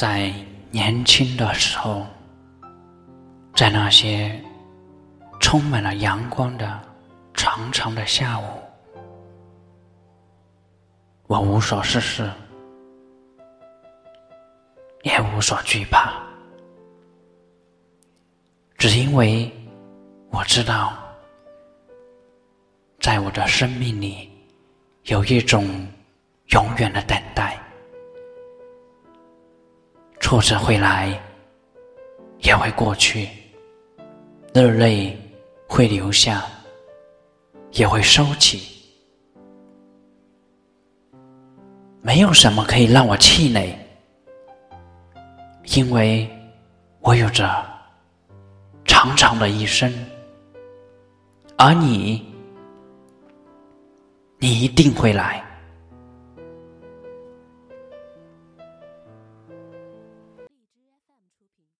在年轻的时候，在那些充满了阳光的长长的下午，我无所事事，也无所惧怕，只因为我知道，在我的生命里有一种永远的等待。挫折会来，也会过去；热泪会流下，也会收起。没有什么可以让我气馁，因为我有着长长的一生，而你，你一定会来。